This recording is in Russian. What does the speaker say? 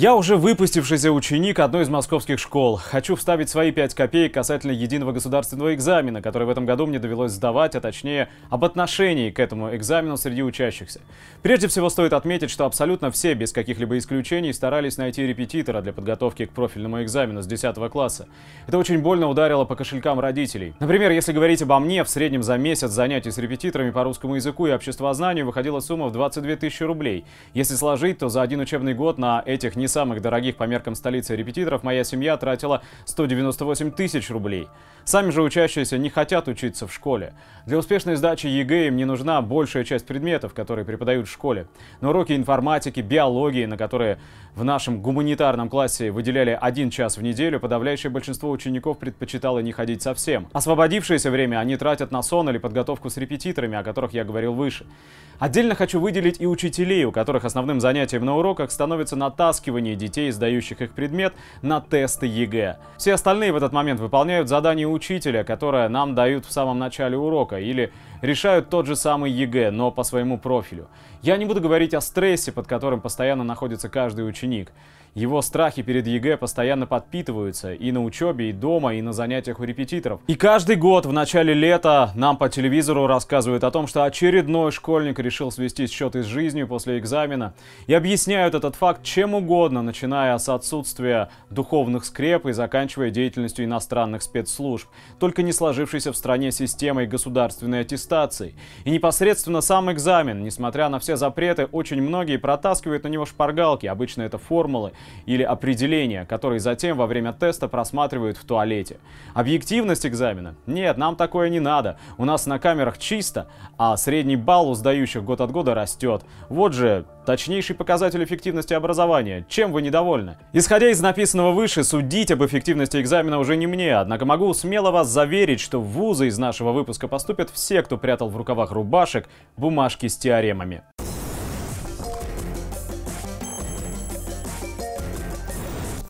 Я уже выпустившийся ученик одной из московских школ. Хочу вставить свои 5 копеек касательно единого государственного экзамена, который в этом году мне довелось сдавать, а точнее об отношении к этому экзамену среди учащихся. Прежде всего стоит отметить, что абсолютно все, без каких-либо исключений, старались найти репетитора для подготовки к профильному экзамену с 10 класса. Это очень больно ударило по кошелькам родителей. Например, если говорить обо мне, в среднем за месяц занятий с репетиторами по русскому языку и обществознанию выходила сумма в 22 тысячи рублей. Если сложить, то за один учебный год на этих не самых дорогих по меркам столицы репетиторов моя семья тратила 198 тысяч рублей. Сами же учащиеся не хотят учиться в школе. Для успешной сдачи ЕГЭ им не нужна большая часть предметов, которые преподают в школе. На уроки информатики, биологии, на которые в нашем гуманитарном классе выделяли один час в неделю, подавляющее большинство учеников предпочитало не ходить совсем. Освободившееся время они тратят на сон или подготовку с репетиторами, о которых я говорил выше. Отдельно хочу выделить и учителей, у которых основным занятием на уроках становится натаскивание детей, сдающих их предмет, на тесты ЕГЭ. Все остальные в этот момент выполняют задание учителя, которое нам дают в самом начале урока, или решают тот же самый ЕГЭ, но по своему профилю. Я не буду говорить о стрессе, под которым постоянно находится каждый ученик. Его страхи перед ЕГЭ постоянно подпитываются и на учебе, и дома, и на занятиях у репетиторов. И каждый год в начале лета нам по телевизору рассказывают о том, что очередной школьник решил свести счеты с жизнью после экзамена и объясняют этот факт чем угодно, начиная с отсутствия духовных скреп и заканчивая деятельностью иностранных спецслужб, только не сложившейся в стране системой государственной аттестации. И непосредственно сам экзамен, несмотря на все запреты, очень многие протаскивают на него шпаргалки, обычно это формулы, или определения, которые затем во время теста просматривают в туалете. Объективность экзамена? Нет, нам такое не надо. У нас на камерах чисто, а средний балл у сдающих год от года растет. Вот же точнейший показатель эффективности образования. Чем вы недовольны? Исходя из написанного выше, судить об эффективности экзамена уже не мне, однако могу смело вас заверить, что в вузы из нашего выпуска поступят все, кто прятал в рукавах рубашек бумажки с теоремами.